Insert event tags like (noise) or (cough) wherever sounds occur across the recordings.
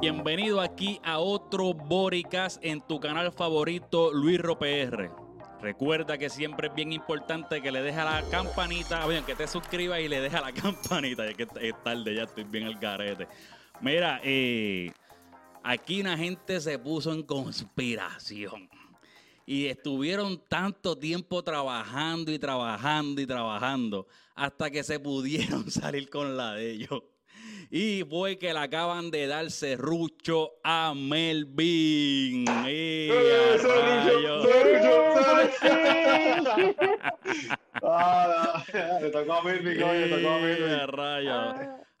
Bienvenido aquí a otro Boricast en tu canal favorito, Luis PR. Recuerda que siempre es bien importante que le dejes la campanita, bien, que te suscribas y le dejes la (laughs) campanita, ya que es tarde, ya estoy bien al garete. Mira, eh, aquí una gente se puso en conspiración y estuvieron tanto tiempo trabajando y trabajando y trabajando hasta que se pudieron (laughs) salir con la de ellos. Y fue que le acaban de dar serrucho a Melvin. ¡Eh, (laughs) (laughs) ah, le tocó a Melvin, le tocó a Melvin.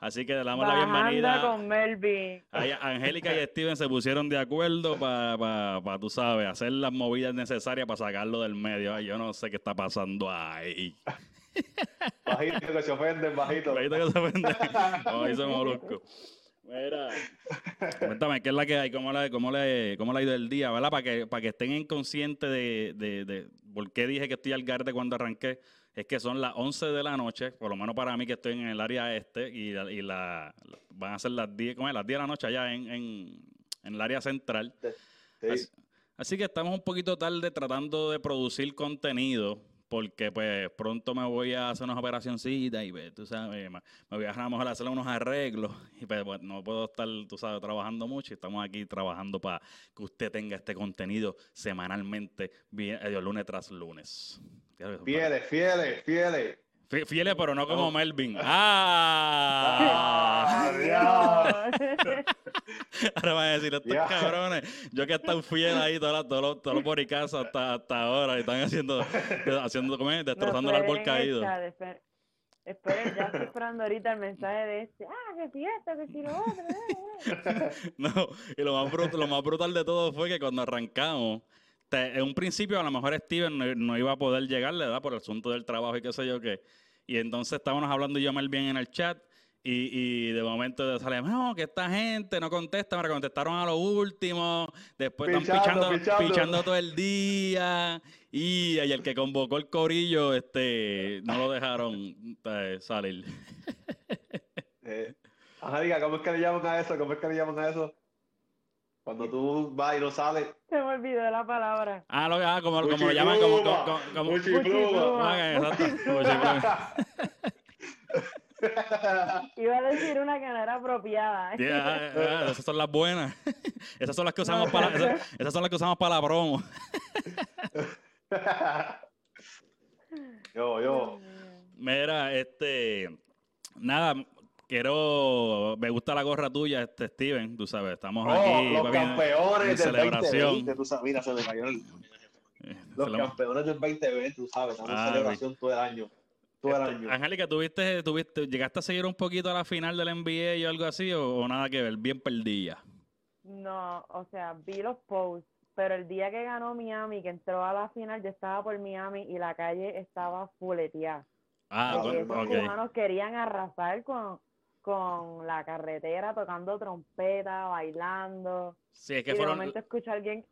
Así que le damos la bienvenida. con Melvin. Angélica y Steven se pusieron de acuerdo para, pa, tú sabes, hacer las movidas necesarias para sacarlo del medio. yo no sé qué está pasando ahí. (laughs) Bajito que se ofenden, bajito. Bajito que se ofenden. (laughs) Como dice Molusco. Mira, cuéntame, ¿qué es la que hay? ¿Cómo, la, cómo, le, cómo le ha ido el día? ¿Verdad? Para que, para que estén inconscientes de, de, de por qué dije que estoy al garde cuando arranqué. Es que son las 11 de la noche, por lo menos para mí que estoy en el área este, y, y la, van a ser las 10, ¿cómo es? Las 10 de la noche allá en, en, en el área central. Así, así que estamos un poquito tarde tratando de producir contenido porque pues pronto me voy a hacer unas operacioncitas y pues, tú sabes, me, voy a a lo mejor a hacer unos arreglos y pues, pues, no puedo estar, tú sabes, trabajando mucho y estamos aquí trabajando para que usted tenga este contenido semanalmente, bien, eh, lunes tras lunes. Fieles, fieles, fieles. Fieles, pero no como Melvin. (laughs) ¡Ah! ¡Ah (laughs) Ahora van a decir, estos cabrones, yo que he estado fiel ahí todos los, todos los boricazos hasta, hasta ahora y están haciendo, haciendo ¿cómo Destrozando el árbol caído. Esperen, ya estoy esperando ahorita el mensaje de este. Ah, que si esto, que si lo otro. (laughs) no, y lo más, brutal, lo más brutal de todo fue que cuando arrancamos, en un principio a lo mejor Steven no, no, iba a poder llegar, ¿verdad? Por el asunto del trabajo y qué sé yo qué. Y entonces estábamos hablando yo mal bien en el chat y, y de momento sale, no, que esta gente no contesta, me contestaron a lo último, después están pichando, todo el día y, y, el que convocó el corillo este no lo dejaron eh, salir. Eh, ajá, diga, ¿cómo es que le llaman a eso? ¿Cómo es que le llaman a eso? Cuando tú vas y no sales. Se me olvidó la palabra. Ah, lo, ah como, como lo llaman, como. como, como, exacto. Iba a decir una que no era apropiada. Yeah, esas son las buenas. (laughs) Esas son las que usamos para, esas, (laughs) esas son las que usamos para la promo. (laughs) yo, yo. Mira, este. Nada, quiero, me gusta la gorra tuya, este Steven, tú sabes, estamos oh, aquí. Los campeones del celebración. 2020, tú sabes, mira, se me cayó el... Eh, los campeones del 2020, tú sabes, estamos en ah, celebración todo el año. Todo el este, año. Angélica, ¿tuviste, tuviste, ¿llegaste a seguir un poquito a la final del NBA o algo así o, nada que ver? Bien perdida. No, o sea, vi los posts, pero el día que ganó Miami, que entró a la final, yo estaba por Miami y la calle estaba fuleteada. Ah, okay. Esos humanos querían arrasar con, con la carretera tocando trompeta, bailando. Sí, es que y de momento escucho a alguien,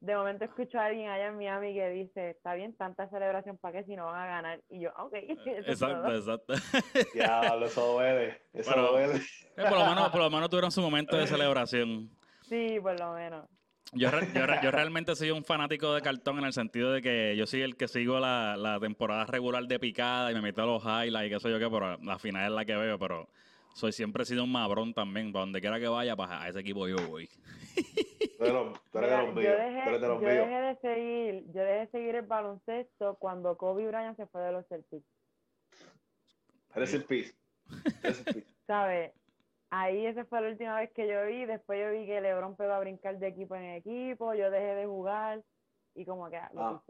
de momento escucho a alguien allá en Miami que dice, está bien tanta celebración para que si no van a ganar. Y yo, ok. (laughs) Exacto, exacto. (laughs) Ya, eso duele, eso duele. Eh, por, lo menos, por lo menos tuvieron su momento de celebración. Sí, por lo menos. Yo, yo, yo, (laughs) realmente soy un fanático de cartón en el sentido de que yo soy el que sigo la, la temporada regular de picada y me meto a los highlights y qué sé yo qué, pero la final es la que veo, pero soy siempre he sido un mabrón también. Para donde quiera que vaya, para a ese equipo yo voy. Pero, pero yo, dejé, yo dejé de seguir, yo dejé de seguir el baloncesto cuando Kobe Bryant se fue de los Celtics. Eres el pis. ¿Sabes? Ahí esa fue la última vez que yo vi. Después yo vi que LeBron pegó a brincar de equipo en equipo. Yo dejé de jugar y como que lo ah.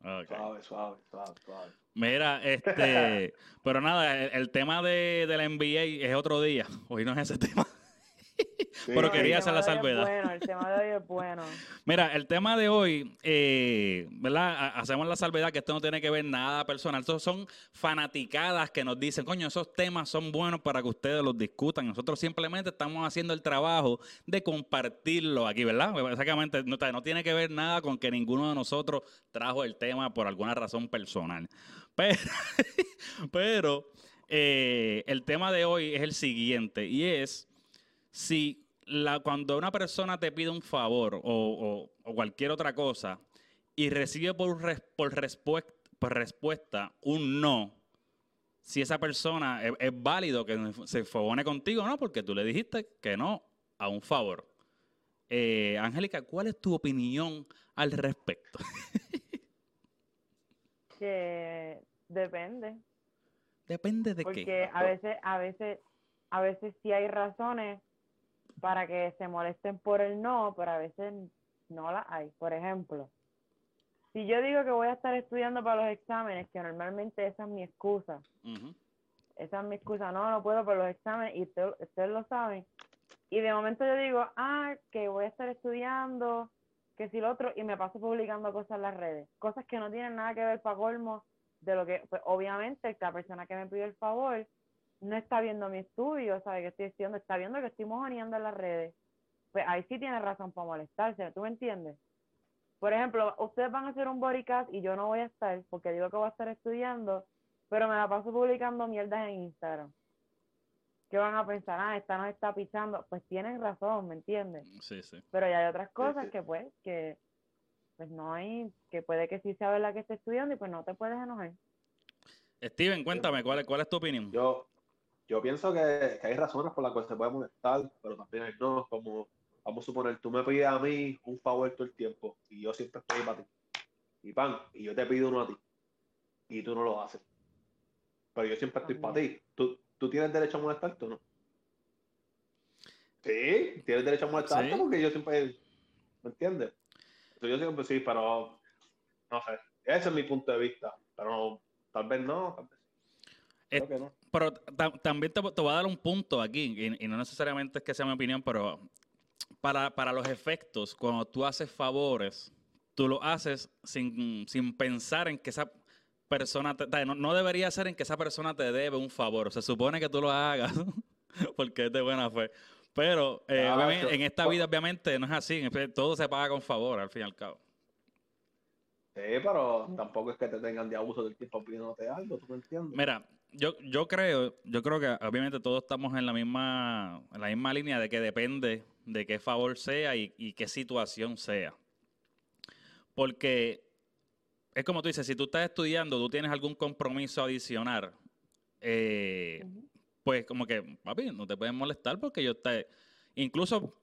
Suave, suave, suave, suave. Mira, este, (laughs) pero nada, el, tema de, de, la NBA es otro día. Hoy no es ese (laughs) tema. Pero quería hacer la salvedad. Bueno, el tema de hoy es bueno. (laughs) Mira, el tema de hoy, eh, ¿verdad? Hacemos la salvedad que esto no tiene que ver nada personal. Estos son fanaticadas que nos dicen, coño, esos temas son buenos para que ustedes los discutan. Nosotros simplemente estamos haciendo el trabajo de compartirlo aquí, ¿verdad? Exactamente, no, no tiene que ver nada con que ninguno de nosotros trajo el tema por alguna razón personal. (laughs) Pero, pero Eh, el tema de hoy es el siguiente y es si la, cuando una persona te pide un favor o, cualquier otra cosa y recibe por, por, por respuesta un no, si esa persona es, válido que se favone contigo o no, porque tú le dijiste que no a un favor. Eh, Angélica, ¿cuál es tu opinión al respecto? (laughs) que depende. Depende de qué. Porque a veces, a veces, a veces sí hay razones para que se molesten por el no, pero a veces no las hay. Por ejemplo, si yo digo que voy a estar estudiando para los exámenes, que normalmente esa es mi excusa, esa es mi excusa, no, no puedo por los exámenes y ustedes, lo saben, y de momento yo digo, ah, que voy a estar estudiando, que si lo otro, y me paso publicando cosas en las redes, cosas que no tienen nada que ver para colmo de lo que, pues, obviamente, la persona que me pide el favor no está viendo mi estudio, sabe que estoy estudiando, está viendo que estoy mojoneando en las redes, pues ahí sí tiene razón para molestarse, ¿tú me entiendes? Por ejemplo, ustedes van a hacer un bodycast y yo no voy a estar porque digo que voy a estar estudiando, pero me la paso publicando mierdas en Instagram. ¿Qué van a pensar? Ah, esta nos está pisando. Pues tienen razón, ¿me entiendes? Sí, sí. Pero ya hay otras cosas que pues, que pues no hay, que puede que sí sea verdad que esté estudiando y pues no te puedes enojar. Steven, cuéntame, ¿cuál, cuál es tu opinión? Yo, yo pienso que, hay razones por las cuales se puede molestar, pero también hay no, como, vamos a suponer, tú me pides a mí un favor todo el tiempo y yo siempre estoy para ti. Y pan, y yo te pido uno a ti y tú no lo haces. Pero yo siempre estoy para ti. ¿Tú, ¿Tú tienes derecho a molestarte o no? Sí, tienes derecho a molestarte porque yo siempre, ¿me entiendes? yo siempre sí, pero no sé. Ese es mi punto de vista. Pero tal vez no, tal vez pero también te, voy a dar un punto aquí, y, no necesariamente es que sea mi opinión, pero para, para los efectos, cuando tú haces favores, tú lo haces sin, pensar en que esa persona, te, no, debería ser en que esa persona te debe un favor. Se supone que tú lo hagas (laughs) porque es de buena fe. Pero eh, en esta vida obviamente no es así. Todo se paga con favor, al fin y al cabo. Sí, pero tampoco es que te tengan de abuso del tiempo pidiéndote algo, ¿tú me entiendes? Mira, yo, yo creo, yo creo que obviamente todos estamos en la misma, en la misma línea de que depende de qué favor sea y, qué situación sea. Porque es como tú dices, si tú estás estudiando, tú tienes algún compromiso adicional, eh, pues como que, papi, no te pueden molestar porque yo te... Incluso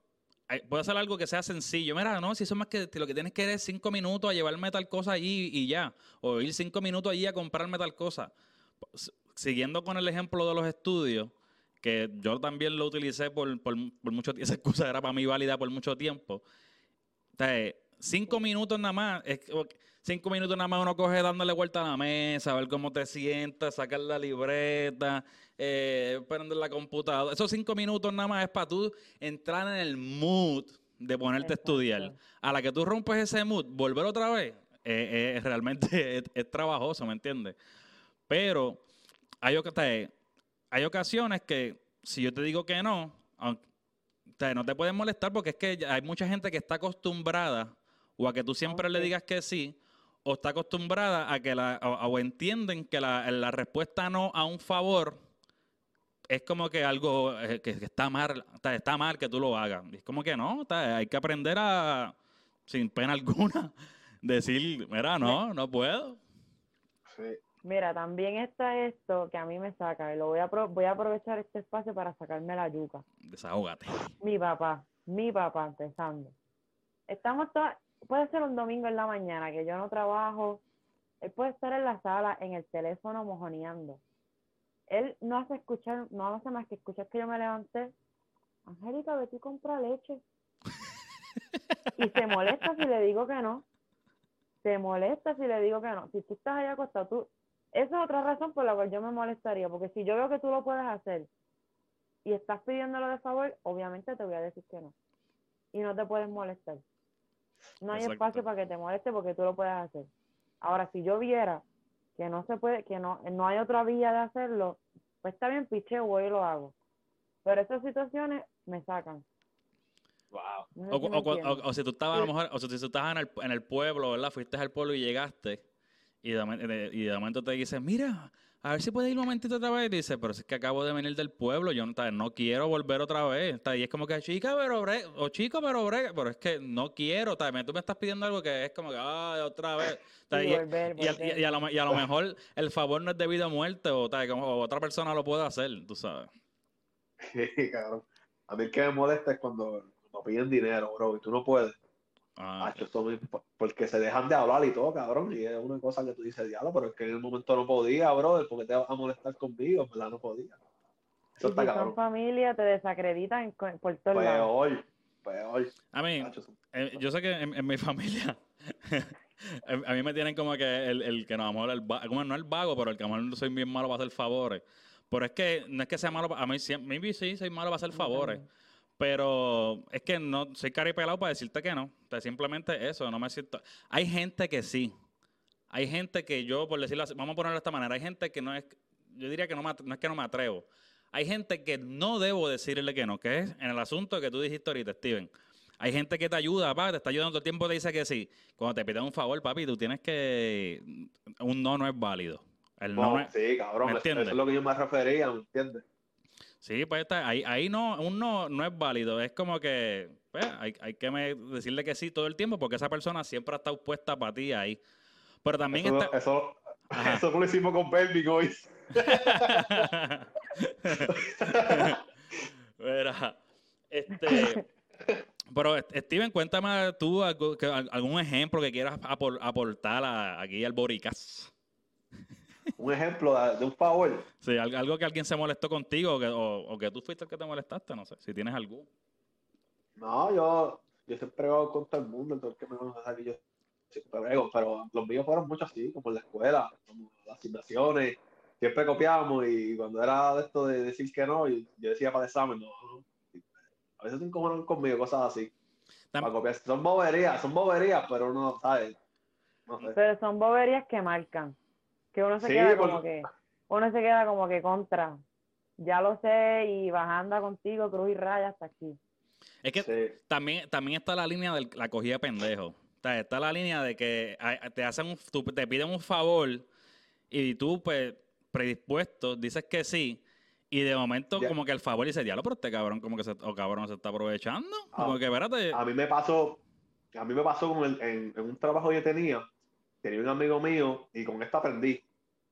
puede hacer algo que sea sencillo. Mira, no, si eso más que lo que tienes que ir es cinco minutos a llevarme tal cosa allí y ya. O ir cinco minutos allí a comprarme tal cosa siguiendo con el ejemplo de los estudios, que yo también lo utilicé por, por, mucho tiempo, (laughs) esa excusa era para mí válida por mucho tiempo. cinco minutos nada más, cinco minutos nada más uno coge dándole vuelta a la mesa, a ver cómo te sientas, sacar la libreta, eh, prender la computadora. Esos cinco minutos nada más es para tú entrar en el mood de ponerte a estudiar. A la que tú rompes ese mood, volver otra vez, eh, eh, realmente (laughs) es, es trabajoso, ¿me entiendes? Pero hay, hay ocasiones que si yo te digo que no, no te pueden molestar porque es que hay mucha gente que está acostumbrada o a que tú siempre le digas que sí, o está acostumbrada a que la, o, entienden que la, respuesta no a un favor es como que algo eh, que, está mal, está, mal que tú lo hagas. Es como que no, hay que aprender a, sin pena (laughs) alguna, decir, mira, no, no puedo. Sí. Mira, también está esto que a mí me saca, y lo voy a, voy a aprovechar este espacio para sacarme la yuca. Desahógate. Mi papá, mi papá, empezando. Estamos todas, puede ser un domingo en la mañana que yo no trabajo, él puede estar en la sala, en el teléfono mojoneando. Él no hace escuchar, no hace más que escuchar que yo me levanté. Angélica, vete y compra leche. (laughs) y se molesta si le digo que no. Se molesta si le digo que no. Si tú estás allá acostado, tú, esa es otra razón por la cual yo me molestaría, porque si yo veo que tú lo puedes hacer y estás pidiéndolo de favor, obviamente te voy a decir que no. Y no te puedes molestar. No hay espacio para que te moleste porque tú lo puedes hacer. Ahora, si yo viera que no se puede, que no, no hay otra vía de hacerlo, pues está bien, piche, voy y lo hago. Pero esas situaciones me sacan. Wow. o, si tú estabas a lo mejor, o si tú estabas en el, en el pueblo, ¿verdad? Fuiste al pueblo y llegaste Y de, y de momento te dice, mira, a ver si puedes ir un momentito otra vez. Y dice, pero si es que acabo de venir del pueblo, yo no, quiero volver otra vez. Y es como que, chica, pero bre, o chico, pero bre, pero es que no quiero. ta, me- Tú me estás pidiendo algo que es como que, ay, otra vez. (laughs) Sí, y, volver, a, volver. y- y a lo, me- y a lo (laughs) mejor el favor no es debido a muerte o, ta, como, o otra persona lo puede hacer, tú sabes. (laughs) Sí, cabrón. A mí el que me molesta es cuando, cuando piden dinero, bro, y tú no puedes. Ah, Hacho, eso me- porque se dejan de hablar y todo, cabrón. Y es una cosa que tú dices, diablo, pero es que en el momento no podía, bro, porque te vas a molestar conmigo, en verdad no podía. Eso está si son cabrón. familia, te desacreditan por todos Pues, lados. Peor, peor. a mí, Hacho, Eh, yo sé que en, en mi (laughs) familia, a mí me tienen como que el, el que no, a lo mejor el como no el vago, pero el que a lo mejor soy bien malo para hacer favores. Pero es que no es que sea malo, a mí siempre, maybe sí, soy malo para hacer favores. Pero es que no, soy caripelado para decirte que no. O sea, simplemente eso, no me siento. Hay gente que sí. Hay gente que yo, por decirlo así, vamos a ponerlo de esta manera, hay gente que no es, yo diría que no, me no es que no me atrevo. Hay gente que no debo decirle que no, que es en el asunto que tú dijiste ahorita, Steven. Hay gente que te ayuda, papá, te está ayudando todo el tiempo, te dice que sí. Cuando te piden un favor, papi, tú tienes que... Un no no es válido. El no, es- sí, cabrón, ¿me eso, es lo que yo me refería, ¿me entiendes? Sí, pues está, ahí, ahí no, un no, no es válido. Es como que pues, hay, hay que me- decirle que sí todo el tiempo porque esa persona siempre ha estado puesta para ti ahí. Pero también Eso, está... eso, Ajá. eso lo hicimos con Pelvic hoy. (laughs) Este... Pero, Steven, cuéntame tú algún ejemplo que quieras apor- aportar a- aquí al Boricas. Un ejemplo de, un favor. Sí, al- algo que alguien se molestó contigo o que, o, o que tú fuiste el que te molestaste, no sé, si tienes algún. No, yo, yo siempre hago con todo el mundo, el que me sabe que yo siempre brego, pero los míos fueron muchos así, como en la escuela, como las asignaciones, siempre copiábamos y cuando era de esto de decir que no, yo, yo decía para el examen, no, no. A veces se encojonan conmigo, cosas así, para copiar. Son boberías, son boberías, pero uno sabe, no sé. Pero son boberías que marcan. Que uno se Sí, queda por- como que, uno se queda como que contra. Ya lo sé y bajando contigo, cruz y raya hasta aquí. Es que Sí. también, también está la línea de la cogida de pendejo. O sea, está la línea de que te hacen un, tú- te piden un favor y tú, pues, predispuesto, dices que sí. Y de momento, Ya. como que el favor dice, diablo, pero este cabrón, como que se, o cabrón se está aprovechando. Ah. Como que, espérate. A mí me pasó, a mí me pasó con el- en, en un trabajo que yo tenía, tenía un amigo mío y con esto aprendí.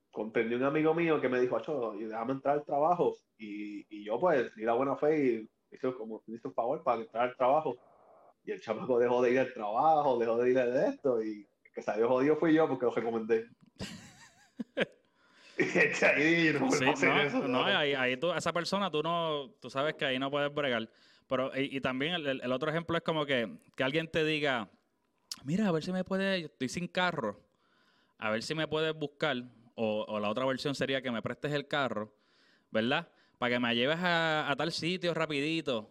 Comprendí un amigo mío que me dijo, Acho, déjame entrar al trabajo. Y, y yo pues di la buena fe y hice como hice un favor para entrar al trabajo. Y el chamaco dejó de ir al trabajo, dejó de ir de esto y el que salió jodido fui yo porque lo recomendé. (laughs) ahí no Sí, no, eso, no, ahí, ahí tú, esa persona tú no, tú sabes que ahí no puedes bregar. Pero, y, y también el, el- el otro ejemplo es como que, que alguien te diga, mira, a ver si me puedes, yo estoy sin carro, a ver si me puedes buscar, o, la otra versión sería que me prestes el carro, ¿verdad? Para que me lleves a, tal sitio rapidito.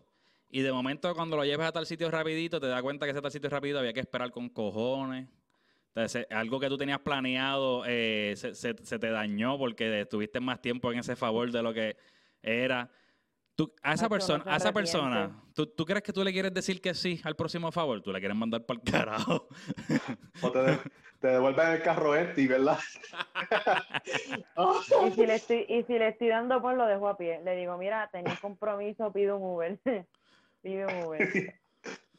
Y de momento cuando lo lleves a tal sitio rapidito, te das cuenta que ese tal sitio rapidito había que esperar con cojones. Entonces, eh, algo que tú tenías planeado eh, se- se te dañó porque estuviste más tiempo en ese favor de lo que era. Tú, a esa no persona, a esa persona, ¿tú, tú crees que tú le quieres decir que sí al próximo favor? Tú le quieres mandar para el carajo. O te, de- te devuelven el carro empty, ¿verdad? (laughs) Y si le estoy, y si le estoy dando por lo dejo a pie. Le digo, mira, un compromiso, pido un Uber. (laughs) Pide un Uber.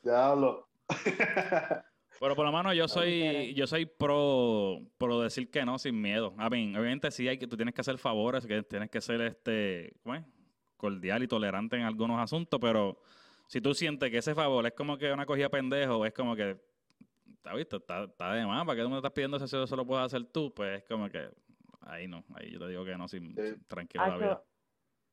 Diablo. Pero por lo menos yo soy, yo soy pro, pro decir que no sin miedo. A mí, obviamente sí hay que, tú tienes que hacer favores, que tienes que ser este, ¿cómo es? Cordial y tolerante en algunos asuntos, pero si tú sientes que ese favor es como que una cogida pendejo, es como que, ¿está visto? Está, está de más, ¿para qué tú me estás pidiendo si eso lo puedes hacer tú? Pues es como que, ahí no, ahí yo te digo que no, sin, Sí. sin- tranquilo la vida.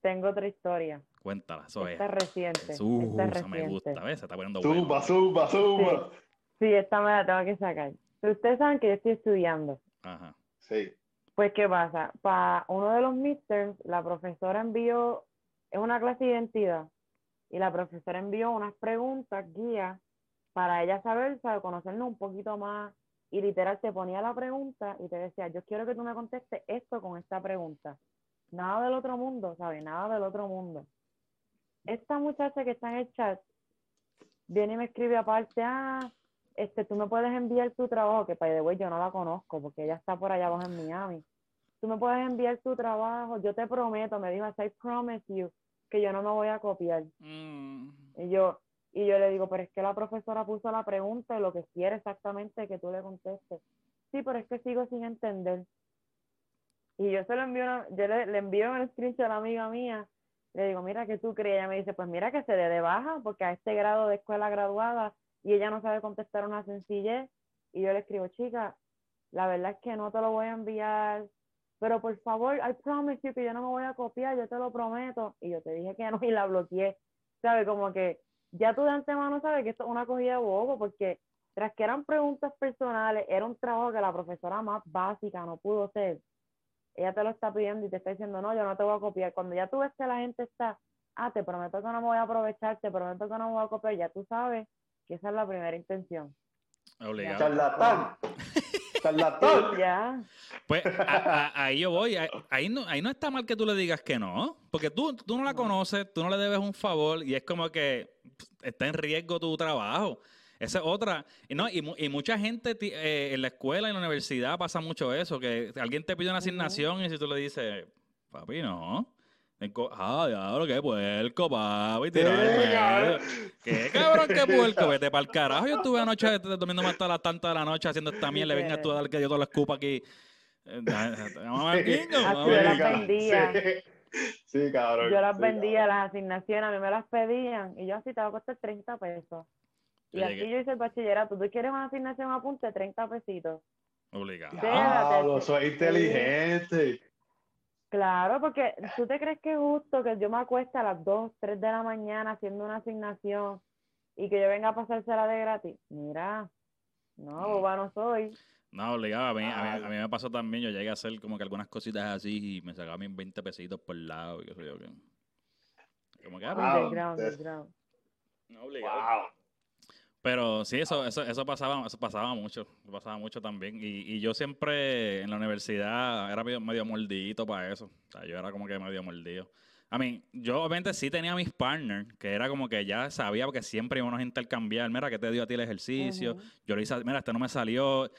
Tengo otra historia. Cuéntala, eso es. Esta es reciente. Uh, esta es eso me gusta, reciente. ¿ves? Se está poniendo bueno. zumba, zumba. Sí, esta me la tengo que sacar. Ustedes saben que yo estoy estudiando. Ajá. Sí. Pues, ¿qué pasa? Para uno de los midterms, la profesora envió, es una clase de identidad, y la profesora envió unas preguntas, guías, para ella saber, sabe, conocernos un poquito más, y literal te ponía la pregunta y te decía, yo quiero que tú me contestes esto con esta pregunta. Nada del otro mundo, ¿sabes? Nada del otro mundo. Esta muchacha que está en el chat viene y me escribe aparte, ah, este, tú me puedes enviar tu trabajo, que the way yo no la conozco porque ella está por allá abajo en Miami. Tú me puedes enviar tu trabajo, yo te prometo, me dijo, I promise you, que yo no me voy a copiar. Mm. Y yo, y yo le digo, pero es que la profesora puso la pregunta y lo que quiere exactamente que tú le contestes. Sí, pero es que sigo sin entender. Y yo se lo envío, una- yo le, le envío un screenshot a la amiga mía. Le digo, mira, ¿qué tú crees? Ella me dice, pues mira que se dé de baja, porque a este grado de escuela graduada y ella no sabe contestar una sencillez. Y yo le escribo, chica, la verdad es que no te lo voy a enviar, pero por favor, I promise you que yo no me voy a copiar, yo te lo prometo. Y yo te dije que no (laughs) y la bloqueé. ¿Sabes? Como que ya tú de antemano sabes que esto es una cogida de bobo, porque tras que eran preguntas personales, era un trabajo que la profesora más básica no pudo hacer. Ella te lo está pidiendo y te está diciendo, no, yo no te voy a copiar. Cuando ya tú ves que la gente está, ah, te prometo que no me voy a aprovechar, te prometo que no me voy a copiar, ya tú sabes que esa es la primera intención. Obligado. Charlatán. (laughs) Charlatán. (laughs) Ya. Pues a- a- ahí yo voy. Ahí- Ahí no, ahí no está mal que tú le digas que no. Porque tú, tú no la conoces, tú no le debes un favor y es como que pff, está en riesgo tu trabajo. Esa es otra. Y, no, y, y mucha gente eh, en la escuela, en la universidad pasa mucho eso, que alguien te pide una asignación y si tú le dices, papi, no. Ah, diablo, qué puerco, papi. tirar al Sí, medio. cabrón. Qué cabrón, qué puerco. Vete (laughs) para el carajo. Yo estuve anoche durmiendo hasta las tantas de la noche haciendo esta mierda. Le venga tú a dar que yo te lo escupa aquí. Eh, Vamos a ver, a yo. Sí, cabrón. Yo las Sí, vendía, cabrón. las asignaciones, a mí me las pedían y yo así te va a costar 30 pesos. Y así yo hice el bachillerato. ¿Tú quieres una asignación apunte? 30 pesitos. Obligado. Déjate. soy inteligente. Claro, porque tú te crees que es justo que yo me acueste a las 2, 3 de la mañana haciendo una asignación y que yo venga a pasársela de gratis. Mira, no, boba no soy. No, obligado. A mí, a, mí, Ah. a mí me pasó también. Yo llegué a hacer como que algunas cositas así y me sacaba mis 20 pesitos por lado. Y qué sé yo qué. Como que, ah, pues, Wow, Underground, des- underground. no, obligado. Wow. Pero sí, eso, eso, eso pasaba, eso pasaba mucho, pasaba mucho también. Y, y yo siempre en la universidad era medio, medio mordidito para eso. O sea, yo era como que medio mordido. A mí, yo obviamente sí tenía mis partners, que era como que ya sabía porque siempre íbamos a intercambiar. Mira, ¿qué te dio a ti el ejercicio? Yo le hice, mira, este no me salió.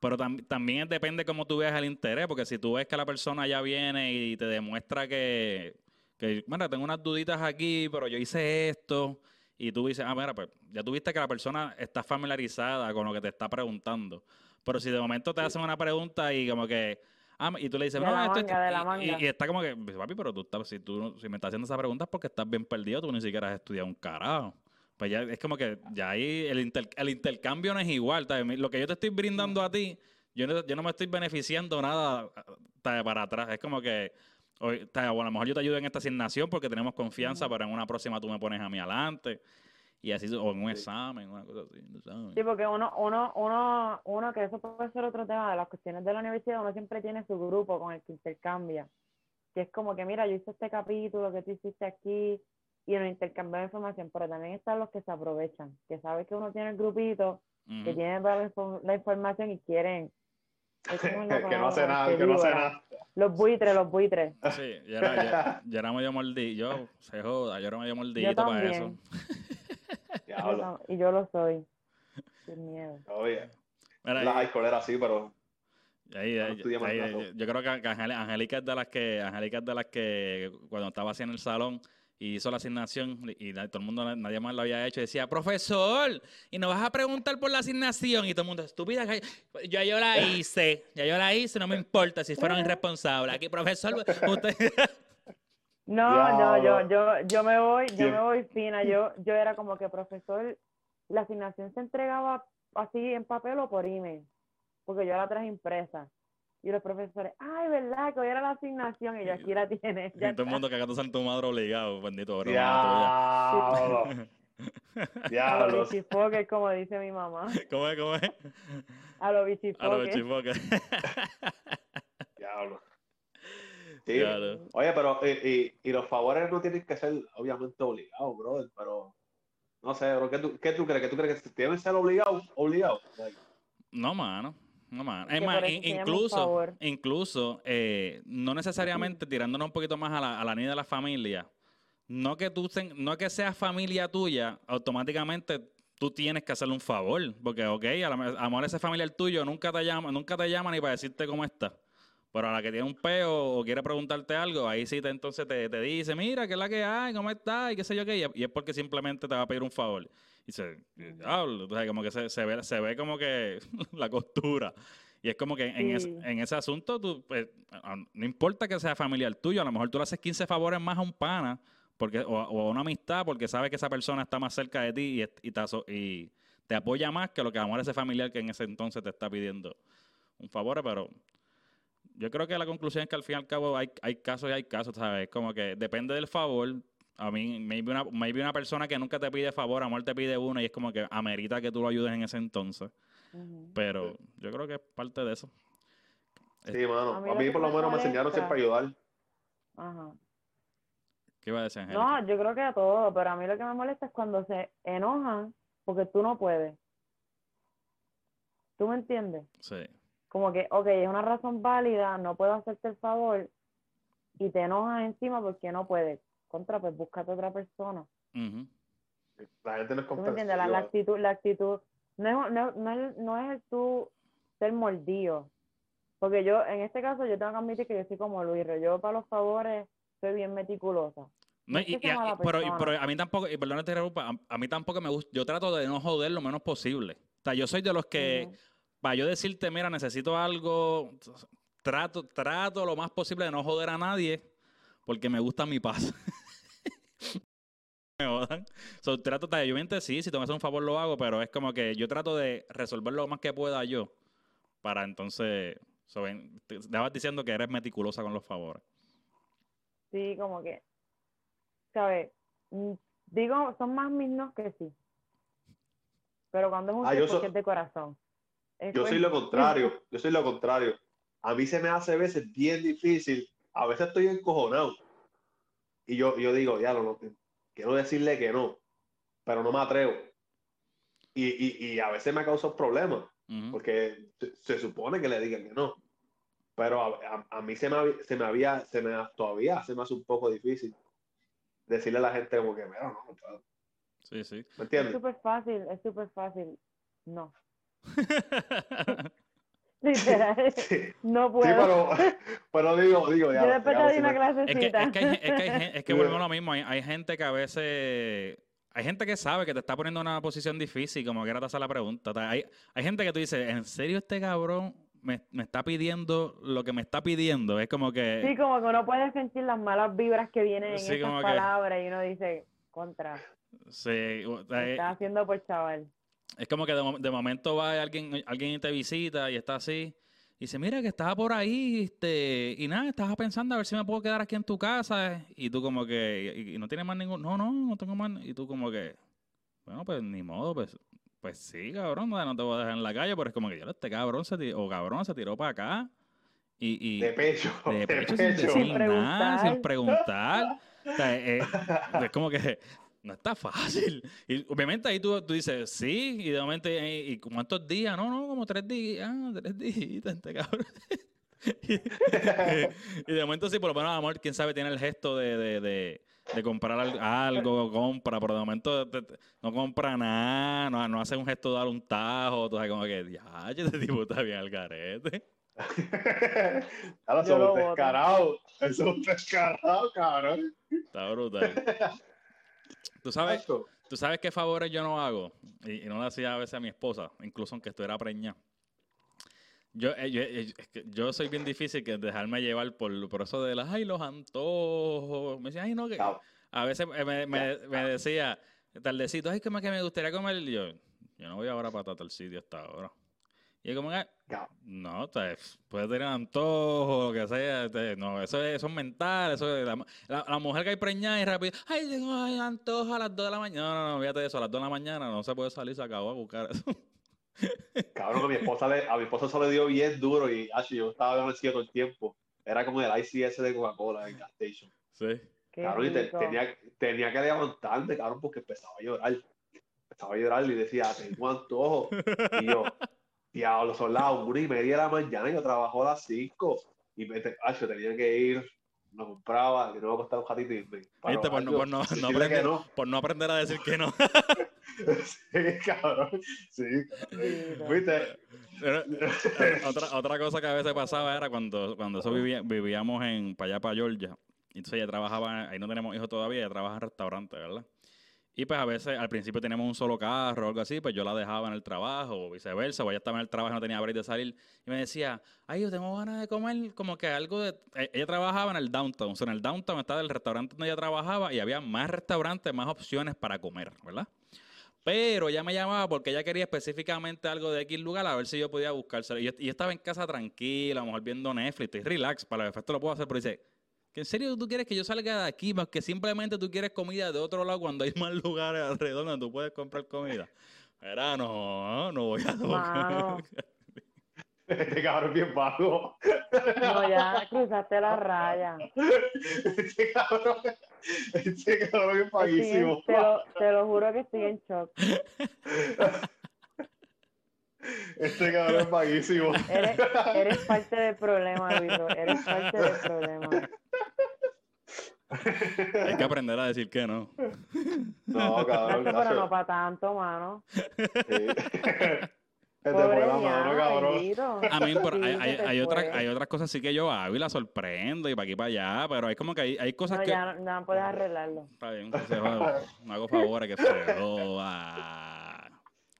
Pero tam- también depende cómo tú veas el interés, porque si tú ves que la persona ya viene y te demuestra que, que mira, tengo unas duditas aquí, pero yo hice esto, y tú dices, ah, mira, pues ya tuviste que la persona está familiarizada con lo que te está preguntando. Pero si de momento te hacen una pregunta y como que, ah, y tú le dices, De no, la esto, manga, de la y- y, y está como que, papi, pero tú estás, si tú si me estás haciendo esa pregunta es porque estás bien perdido, tú ni siquiera has estudiado un carajo. Pues ya es como que ya ahí el, inter- el intercambio no es igual. ¿sabes? Mi- Lo que yo te estoy brindando a ti, yo no, yo no me estoy beneficiando nada ¿sabes? para atrás. Es como que, ¿sabes? bueno, a lo mejor yo te ayudo en esta asignación porque tenemos confianza, pero en una próxima tú me pones a mí adelante. Y así, o en un examen, una cosa así. ¿tú sabes? Sí, porque uno, uno, uno, uno, que eso puede ser otro tema de las cuestiones de la universidad, uno siempre tiene su grupo con el que intercambia. Que es como que, mira, yo hice este capítulo que tú hiciste aquí y nos intercambiamos información, pero también están los que se aprovechan, que sabes que uno tiene el grupito, que tiene toda la, info- la información y quieren. (laughs) que no hace nada, que que no hace nada. Los buitres, los buitres. Sí, yo era, yo, yo era medio mordido. Yo, se joda, yo era medio mordidito para eso. (laughs) Yo y yo lo soy. Sin miedo. Oye, Mira, la high school era así, pero Ahí, ahí, ahí, yo, yo creo que, Angélica es de las que Angélica es de las que cuando estaba así en el salón y hizo la asignación y todo el mundo nadie más lo había hecho decía profesor y nos vas a preguntar por la asignación y todo el mundo estúpida yo yo la (laughs) hice ya yo la hice no me importa si fueron (laughs) irresponsables aquí profesor usted (laughs) No, no, yo, yo, yo me voy, yo me voy fina. Yo, yo era como que profesor, la asignación se entregaba así en papel o por email, porque yo la traje impresa. Y los profesores, ay, ¿verdad? Que hoy era la asignación y yo aquí la tienes. y todo el mundo cagándose en tu madre obligado bendito broma (laughs) diablo. A los Diablo. bichifoques, como dice mi mamá. ¿cómo es? ¿cómo es? A los a los bichifoques. chifoques (laughs) Diablo. (laughs) Sí. Diablo. Oye, pero y, y, y los favores no tienen que ser obviamente obligados, brother, pero no sé, bro, ¿qué tú, qué tú crees? ¿Que tú crees que tienen que ser obligados? Obligados. Like, No, mano. No, mano. Es más, incluso, incluso eh, no necesariamente tirándonos un poquito más a la, a la niña de la familia, no que tú ten- no que sea familia tuya, automáticamente tú tienes que hacerle un favor. Porque, ok, a lo mejor- a mejor ese familiar tuyo nunca te llama, nunca te llama ni para decirte cómo está. Pero a la que tiene un peo o quiere preguntarte algo, ahí sí te, entonces te, te dice, mira, ¿qué es la que hay? ¿Cómo estás? Y qué sé yo qué. Y es porque simplemente te va a pedir un favor. Y se, diablo, entonces como que se, se ve, se ve como que (laughs) la costura. Y es como que en, ese, Sí. en ese asunto, tú, pues, no importa que sea familiar tuyo, a lo mejor tú le haces 15 favores más a un pana porque, o, a- o a una amistad porque sabes que esa persona está más cerca de ti y, y te, y te apoya más que lo que a lo mejor ese familiar que en ese entonces te está pidiendo un favor, pero yo creo que la conclusión es que al fin y al cabo hay, hay casos y hay casos, ¿sabes? Como que depende del favor. A mí, maybe una, maybe una persona que nunca te pide favor, a lo mejor te pide uno y es como que amerita que tú lo ayudes en ese entonces. Pero yo creo que es parte de eso. Sí, mano. A A mí por lo me menos me enseñaron siempre a ayudar. Ajá. ¿Qué iba a decir, Angélica? No, yo creo que a todo, pero a mí lo que me molesta es cuando se enojan porque tú no puedes. ¿Tú me entiendes? Sí. Como que, ok, es una razón válida, no puedo hacerte el favor y te enojas encima porque no puedes. Contra, pues búscate otra persona. La gente no es ¿Tú me entiendes? La, la comprensiva. actitud, la actitud, no es, no, no es, no es el tú ser mordido. Porque yo, en este caso, yo tengo que admitir que yo soy como Luis, yo para los favores soy bien meticulosa. No, y- que y a, pero, pero a mí tampoco, y perdona que te a, a mí tampoco me gusta, yo trato de no joder lo menos posible. O sea, yo soy de los que, para yo decirte, mira, necesito algo, trato, trato lo más posible de no joder a nadie, porque me gusta mi paz. (laughs) me jodan. (laughs) So, trato, de- obviamente sí, si tengo que hacer un favor lo hago, pero es como que yo trato de resolver lo más que pueda yo, para entonces, so, ven, te- estabas diciendo que eres meticulosa con los favores. Sí, como que, ¿sabes? Mm, Digo, son más mis no que sí. Pero cuando es un Ah, sí, yo porque so- es de corazón. Es Yo pues- soy lo (laughs) contrario, yo soy lo contrario. A mí se me hace a veces bien difícil, a veces estoy encojonado. Y yo, yo digo, ya, no, no, quiero decirle que no, pero no me atrevo. Y, y, y a veces me causa problemas, Ujú. porque se, se supone que le digan que no. Pero a, a- a mí se me, había- se me había, se me, todavía se me hace un poco difícil decirle a la gente como que, no, no puedo". Sí, sí. ¿Me Es entiendes? súper fácil, es súper fácil. No. (laughs) Literal, Sí, (laughs) no sí, puedo. pero, pero digo, digo, ya. Yo después te ya, doy si una me- Es que, es que, hay, es que, hay gen- es que Sí. volvemos a lo mismo. Hay, hay gente que a veces. Hay gente que sabe que te está poniendo en una posición difícil, como quiera te hace la pregunta. O sea, Hay, hay gente que tú dices, ¿en serio este cabrón me, me está pidiendo lo que me está pidiendo? Es como que. Sí, como que uno puede sentir las malas vibras que vienen en Sí, esas como que- palabras y uno dice, contra, sí, o sea, me estás haciendo por chaval. Es como que de, mo- de momento va alguien, alguien y te visita y está así. Y dice, mira que estaba por ahí, este, y nada, estaba pensando a ver si me puedo quedar aquí en tu casa. Y tú como que, y, y no tienes más ningún, no, no, no tengo más. Y tú como que, bueno, pues ni modo, pues, pues sí, cabrón, no no te voy a dejar en la calle, pero es como que yo, este cabrón se tiró, o cabrón se tiró para acá. Y, y De pecho. (laughs) de De pecho, sin pecho. decir Sin nada, sin preguntar. preguntar. O sea, eh, es como que no está fácil. (laughs) Y obviamente ahí tú, tú dices, sí, y de momento, eh, ¿y cuántos días? No, no, como tres días. Ah, tres días, (laughs) este cabrón. (laughs) y, de momento sí, por lo menos, amor, quién sabe, tiene el gesto de, de, de, de comprar al- algo, compra, pero de momento te- te- no compra nada, no, no hace un gesto de dar un tajo, tú sabes, como que, ya, este tipo está bien al garete. Ahora son lo un voto. descarado. Es un descarado, cabrón. Está brutal. Tú sabes. ¿Tú sabes qué favores yo no hago? Y, y no lo hacía a veces a mi esposa, incluso aunque estuviera preñada. Yo, eh, yo, eh, yo soy bien difícil que dejarme llevar por, por eso de las, ay, los antojos. Me decía, ay, no, que... A veces me, me- me- me decía, tardecito, ay, que me, que me gustaría comer. Y yo, yo no voy ahora para tal sitio hasta ahora. Y yo como, "Ah, cab- no, te, puede tener antojo, lo que sea. te- no, eso es, eso es mental. Eso es, la, la- la mujer que hay preñada y rápido, ay, tengo ay, antojo a las 2 de la mañana. No, no, no, fíjate eso, a las 2 de la mañana no se puede salir, se acabó a buscar eso. (laughs) Cabrón, a mi esposa le, a mi esposa se le dio bien duro y así yo estaba agradecido todo el tiempo. Era como el ICS de Coca-Cola en gas station. sí. Cabrón, y te- tenía, tenía que levantarme, cabrón, porque empezaba a llorar. Empezaba a llorar y decía, tengo antojo. Y yo, diablo, son las una y media de la mañana y yo trabajo a las cinco. Y me, te- ah, yo tenía que ir no compraba, que no me costaba un ratito y me. Viste, por no, por, no, no aprender, no. por no aprender a decir que no. (laughs) sí, cabrón. Sí, Viste. otra, otra cosa que a veces pasaba era cuando, cuando eso vivía, vivíamos en para allá, para Georgia. Entonces ella trabajaba, ahí no tenemos hijos todavía, ella trabaja en restaurante, ¿verdad? Y pues a veces al principio teníamos un solo carro o algo así, pues yo la dejaba en el trabajo o viceversa, o ella estaba en el trabajo y no tenía break de salir. Y me decía, ay, yo tengo ganas de comer como que algo de... E-". Ella trabajaba en el downtown, o sea, en el downtown estaba el restaurante donde ella trabajaba y había más restaurantes, más opciones para comer, ¿verdad? Pero ella me llamaba porque ella quería específicamente algo de X lugar a ver si yo podía buscárselo. Y estaba en casa tranquila, a lo mejor viendo Netflix, y relax, para el efecto lo puedo hacer, pero dice, ¿Que en serio tú quieres que yo salga de aquí, más que simplemente tú quieres comida de otro lado cuando hay (laughs) más lugares alrededor donde tú puedes comprar comida? Era, no, no voy a tocar. (laughs) Este cabrón es bien bajo. No, ya cruzaste la (laughs) raya. Este cabrón, este cabrón es paguísimo. Te lo, te lo juro que estoy en shock. Este cabrón es vaguísimo. Eres, eres parte del problema, Luis. Eres parte del problema. (laughs) Hay que aprender a decir que no. No, cabrón. Pero no para tanto, mano. Sí. (laughs) Te la mano, cabrón. A mí, pero hay, hay, hay, otras, hay otras cosas sí que yo hago y la sorprendo y para aquí para allá, pero hay como que hay, hay cosas no, que. Ya no, no puedes arreglarlo. Está bien, entonces, me hago favor que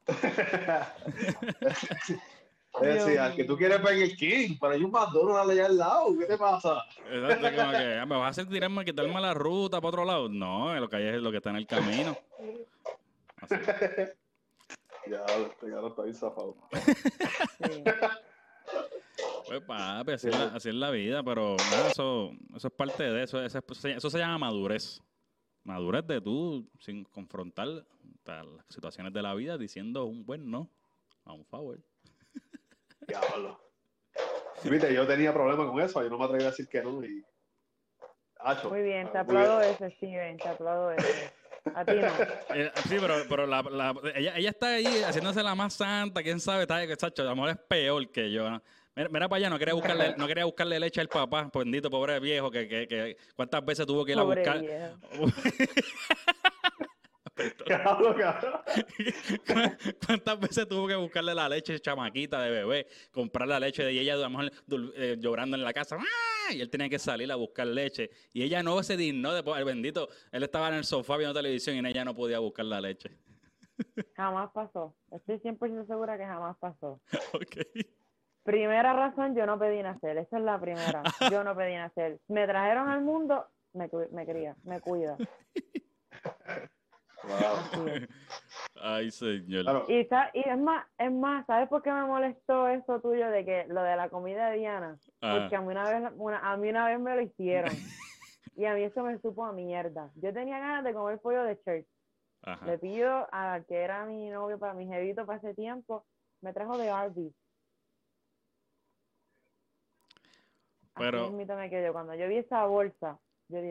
(laughs) feo. Decía, que tú quieres el King, pero hay un McDonald's allá al lado, ¿qué te pasa? Exacto, como que ah, me vas a hacer tirarme, quitarme la ruta para otro lado. No, lo que hay es lo que está en el camino. Así. (laughs) Ya, este no está bien zafado. (laughs) Pues papi, así, es la, así es la vida, pero nada, eso, eso es parte de eso, eso, eso se llama madurez. Madurez de tú, sin confrontar las situaciones de la vida, diciendo un buen no a un favor. (laughs) Diablo. Viste, yo tenía problemas con eso, yo no me atreví a decir que no. Y... Muy bien, te aplaudo ese, Steven, te aplaudo ese. A ti no. (laughs) Eh, sí, pero, pero la, la, ella, ella, está ahí haciéndose la más santa, quién sabe, está que chacho, amor es peor que yo. Mira, mira, para allá, no quería buscarle, no quería buscarle leche al papá, bendito pobre viejo, que, que, que cuántas veces tuvo que ir a buscar. (laughs) (laughs) ¿Cuántas veces tuvo que buscarle la leche chamaquita de bebé, comprar la leche de ella, a lo mejor eh, llorando en la casa? ¡Ah! Y él tenía que salir a buscar leche. Y ella no se dignó, después, el bendito, él estaba en el sofá viendo televisión y ella no podía buscar la leche. (laughs) Jamás pasó. Estoy 100% segura que jamás pasó. (laughs) ok. Primera razón, yo no pedí nacer. Esa es la primera. Yo no pedí nacer. Me trajeron al mundo, me, me cría, me cuida. (laughs) Ay, señor. Y, es más, es más, ¿sabes por qué me molestó eso tuyo de que lo de la comida de Diana? Ah. Porque a mí una vez, a mí una vez me lo hicieron. (laughs) y a mí eso me supo a mierda. Yo tenía ganas de comer pollo de church. Le pido a que era mi novio para mi jevito para ese tiempo, me trajo de Arby's. Pero. Cuando yo vi esa bolsa,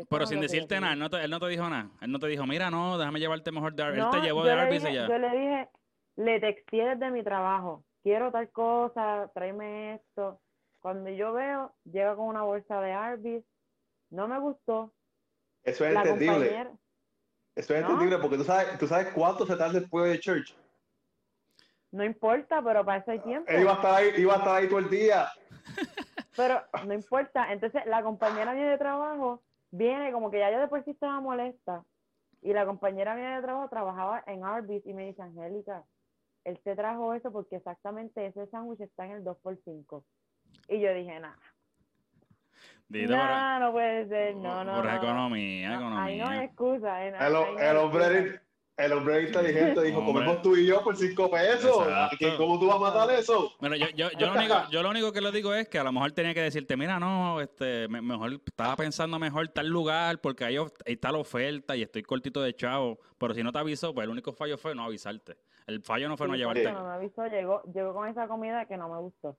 pero sin decirte nada, él no, te, él no te dijo nada. Él no te dijo, mira, no, déjame llevarte mejor de Arby's. él te llevó de Arby's y ya. Yo le dije, le texté desde mi trabajo, quiero tal cosa, tráeme esto. Cuando yo veo, llega con una bolsa de Arby's, no me gustó. Eso es entendible. Eso es entendible porque tú sabes, tú sabes cuánto se tarda después de church. No importa, pero para eso hay tiempo. Él iba a estar ahí, iba a estar ahí todo el día. Pero no importa. Entonces, la compañera mía de trabajo viene como que ya yo después sí estaba molesta. Y la compañera mía de trabajo trabajaba en Arby's y me dice, Angélica, él te trajo eso porque exactamente ese sándwich está en el 2x5. Y yo dije, nada. No, no puede ser, no, no. Por economía, economía. Ahí no hay excusa. el, el hombre, el hombre inteligente dijo, comemos tú y yo por cinco pesos. ¿Cómo tú vas a matar eso? Bueno, yo, yo, yo, lo único, yo lo único que le digo es que a lo mejor tenía que decirte, mira, no, este, mejor estaba pensando mejor tal lugar porque ahí, está la oferta y estoy cortito de chavo. Pero si no te avisó, pues el único fallo fue no avisarte. El fallo no fue no llevarte. No me avisó, llegó, llegó con esa comida que no me gustó.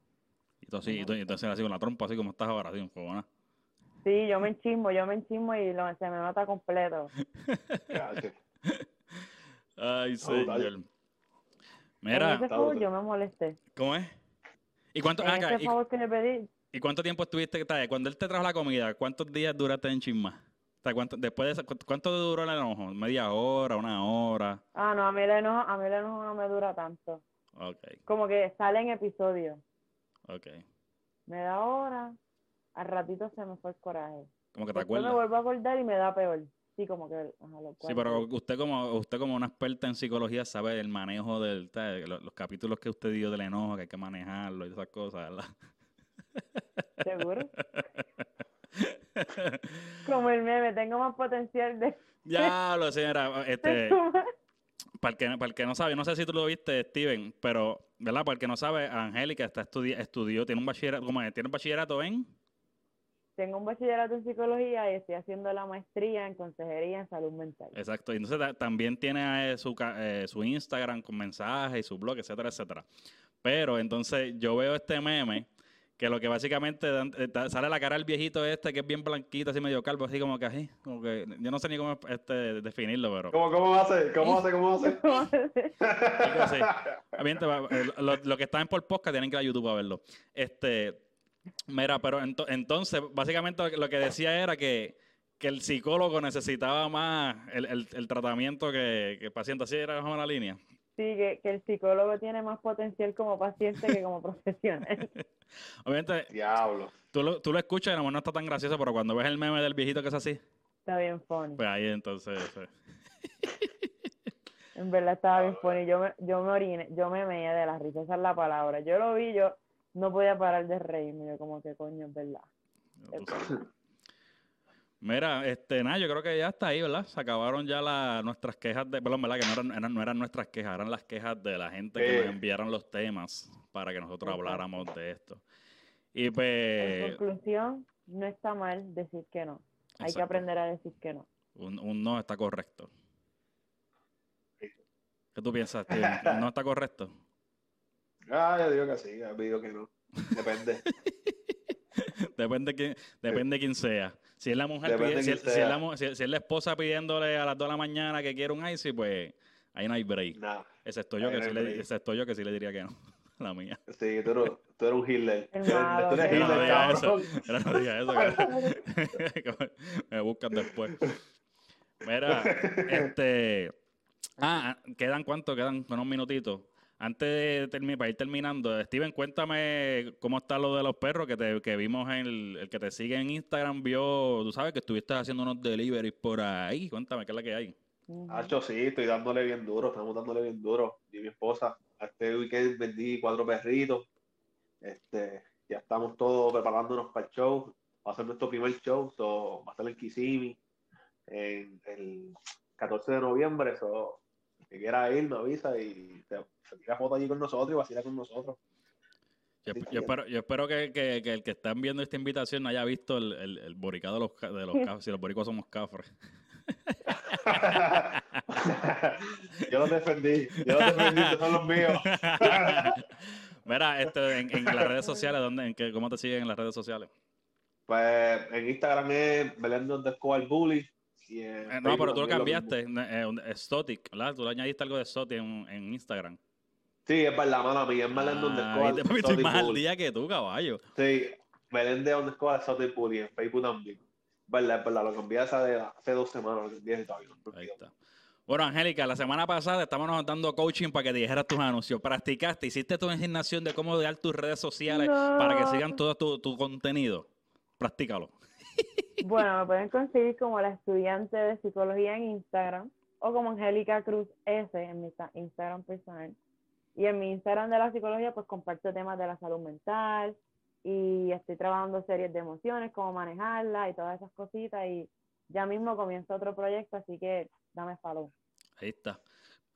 Y entonces, y entonces así con la trompa, así como estás ahora, así, un Sí, yo me enchismo, yo me enchismo y lo, se me nota completo. Ay, señor. Mira. ese favor yo me molesté. ¿Cómo es? ¿Y cuánto? En ese favor que le pedí, ¿Y cuánto tiempo estuviste? Cuando él te trajo la comida, ¿cuántos días duraste en Chisma? O sea, ¿cuánto, después de eso, cu- ¿cuánto duró el enojo? ¿Media hora, una hora? Ah, no, a mí el enojo, a mí el enojo no me dura tanto. Ok, Como que sale en episodios. ok. Me da hora, al ratito se me fue el coraje. Como que te Después me acuerdas. vuelvo a acordar y me da peor. Sí, como que... Ajá, lo Sí, pero usted como usted como una experta en psicología sabe el manejo del los, los capítulos que usted dio del enojo, que hay que manejarlo y esas cosas, ¿verdad? ¿Seguro? (laughs) Como el meme, tengo más potencial de... ya lo señora, este, (laughs) para el, que, para el que no sabe, no sé si tú lo viste, Steven, pero, ¿verdad? Para el que no sabe, Angélica está estudi estudió, tiene un bachillerato, ¿cómo es? Tiene un bachillerato en Tengo un bachillerato en psicología y estoy haciendo la maestría en consejería en salud mental. Exacto, y entonces ta- también tiene eh, su, ca- eh, su Instagram con mensajes y su blog, etcétera, etcétera. Pero entonces yo veo este meme que lo que básicamente dan- eh, sale la cara del viejito este que es bien blanquito, así medio calvo, así como que así, como que yo no sé ni cómo este, definirlo, pero ¿Cómo, cómo va a ser? ¿Cómo va a ser? ¿Cómo va a ser? algo así. Bien, te va- eh, lo, lo que están por podcast tienen que ir a YouTube a verlo. Este, mira, pero ento- entonces, básicamente lo que- decía era que, que el psicólogo necesitaba más el, el- el tratamiento que, que el paciente. Así era más o menos la línea. Sí, que, que el psicólogo tiene más potencial como paciente que como (laughs) profesional. (laughs) Obviamente, Diablo. tú lo, tú lo escuchas y a lo mejor no está tan gracioso, pero cuando ves el meme del viejito que es así, Está bien funny. pues ahí entonces... eh, En verdad estaba bien funny. Yo me, yo me oriné, yo me meé de la risa, esa es la palabra. Yo lo vi, yo no podía parar de reírme. Yo como que coño, es verdad. (laughs) Mira, este, nada, yo creo que ya está ahí, ¿verdad? Se acabaron ya la- nuestras quejas de, perdón, ¿verdad? Que no eran, eran- no eran nuestras quejas, eran las quejas de la gente que nos enviaron los temas para que nosotros habláramos de esto. Y En pues, conclusión, no está mal decir que no. Hay que aprender a decir que no. un, un no está correcto. ¿Qué tú piensas? (laughs) ¿Un no está correcto? Ah, yo digo que sí, yo digo que no. Depende. (laughs) Depende de quién, depende de quién sea. Si es la mujer, pide- si, quién si es la, si- si es la esposa pidiéndole a las 2 de la mañana que quiere un icy, pues ahí no hay break. Nada. Excepto yo, que no sí hay le, break. excepto yo que sí le diría que no. (laughs) La mía. Sí, tú eres, tú eres un Hitler. (laughs) Tú eres- No, Hitler, eso. no diga eso. que me buscan después. Mira, este. Ah, ¿quedan cuánto? Quedan unos minutitos. Antes de terminar, para ir terminando, Steven, cuéntame cómo está lo de los perros que, te, que vimos en el, el que te sigue en Instagram. Vio, tú sabes que estuviste haciendo unos deliveries por ahí. Cuéntame, ¿qué es la que hay? Hacho, sí, estoy dándole bien duro, estamos dándole bien duro. Y mi esposa, este weekend vendí cuatro perritos. Este, ya estamos todos preparándonos para el show. Va a ser nuestro primer show, so, va a ser en Kissimmee en el 14 de noviembre. So, el que quiera ir, me avisa y se, se tira foto allí con nosotros y vacila con nosotros. Yo, espero, yo espero que, que- que el que están viendo esta invitación no haya visto el, el, el boricado de los, de los cafres, si los boricos somos cafres. (laughs) yo los defendí, yo los defendí, estos son los míos. (laughs) Mira, este, en, en las redes sociales, ¿dónde, en qué, ¿cómo te siguen en las redes sociales? Pues en Instagram es Belén underscore bully. Eh, no, pero tú lo cambiaste, eh, un- Stotic, ¿verdad? Tú le añadiste algo de Stotic en, en Instagram. Sí, es verdad, mala mía, es Ah, underscore papi, estoy Exotic más al día que tú, caballo. Sí, Belén de underscore Exotic Bully en Facebook también. Verdad, es verdad, lo cambié de hace dos semanas, cambié y todavía no Ahí está. Bueno, Angélica, la semana pasada estábamos dando coaching para que te dijeras tus anuncios. Practicaste, hiciste tu asignación de cómo dar tus redes sociales No. para que sigan todo tu, tu contenido. Practícalo. Bueno, (laughs) me pueden conseguir como la estudiante de psicología en Instagram o como Angélica Cruz S en mi sta- Instagram personal. Y en mi Instagram de la psicología pues comparto temas de la salud mental y estoy trabajando series de emociones, cómo manejarlas y todas esas cositas y ya mismo comienza otro proyecto, así que dame follow. Ahí está.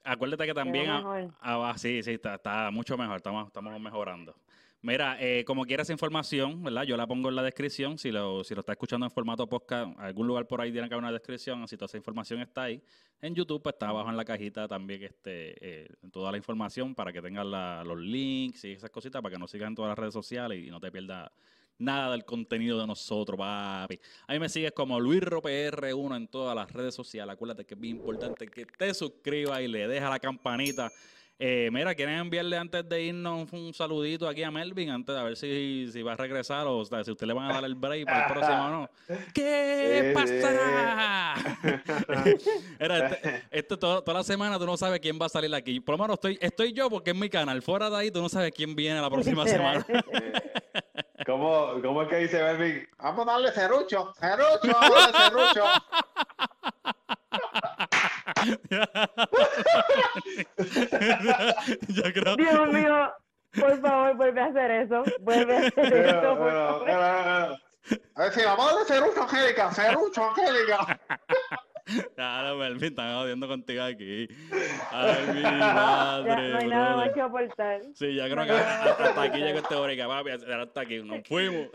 Acuérdate que también. Mejor. ah, ah, sí, sí, está, está mucho mejor. Estamos, estamos mejorando. Mira, eh, como quieras información, ¿verdad? Yo la pongo en la descripción. Si lo, si lo está escuchando en formato podcast, algún lugar por ahí tiene que haber una descripción. Así toda esa información está ahí. En YouTube pues, está abajo en la cajita también este, eh, toda la información para que tengas los links y esas cositas para que nos sigas en todas las redes sociales y no te pierdas nada del contenido de nosotros, papi. Ahí me sigues como LuisRoPR1 en todas las redes sociales. Acuérdate que es bien importante que te suscribas y le dejas la campanita Eh, mira, ¿quieren enviarle antes de irnos un, saludito aquí a Melvin? Antes de ver si, si va a regresar o, sea, si usted le van a dar el break para el próximo o no. (laughs) ¿Qué pasará? (laughs) Era, este, esto toda la semana tú no sabes quién va a salir aquí. Por lo menos estoy, estoy yo porque es mi canal. Fuera de ahí tú no sabes quién viene la próxima semana. (laughs) ¿Cómo, ¿Cómo es que dice Melvin? Vamos a darle cerucho, cerucho, vamos a darle cerucho. (laughs) Yo creo... Dios mío, por favor, vuelve a hacer eso. Vuelve a (laughs) hacer eso, por favor. A ver si vamos a darle cerucho, Angélica, cerucho, Angélica. (laughs) Claro, Melvin, están jodiendo contigo aquí. Ay, mi madre. Ya, no hay nada más que aportar. Sí, ya creo que hasta, aquí llegó este hora, papi. Hasta aquí. Nos fuimos.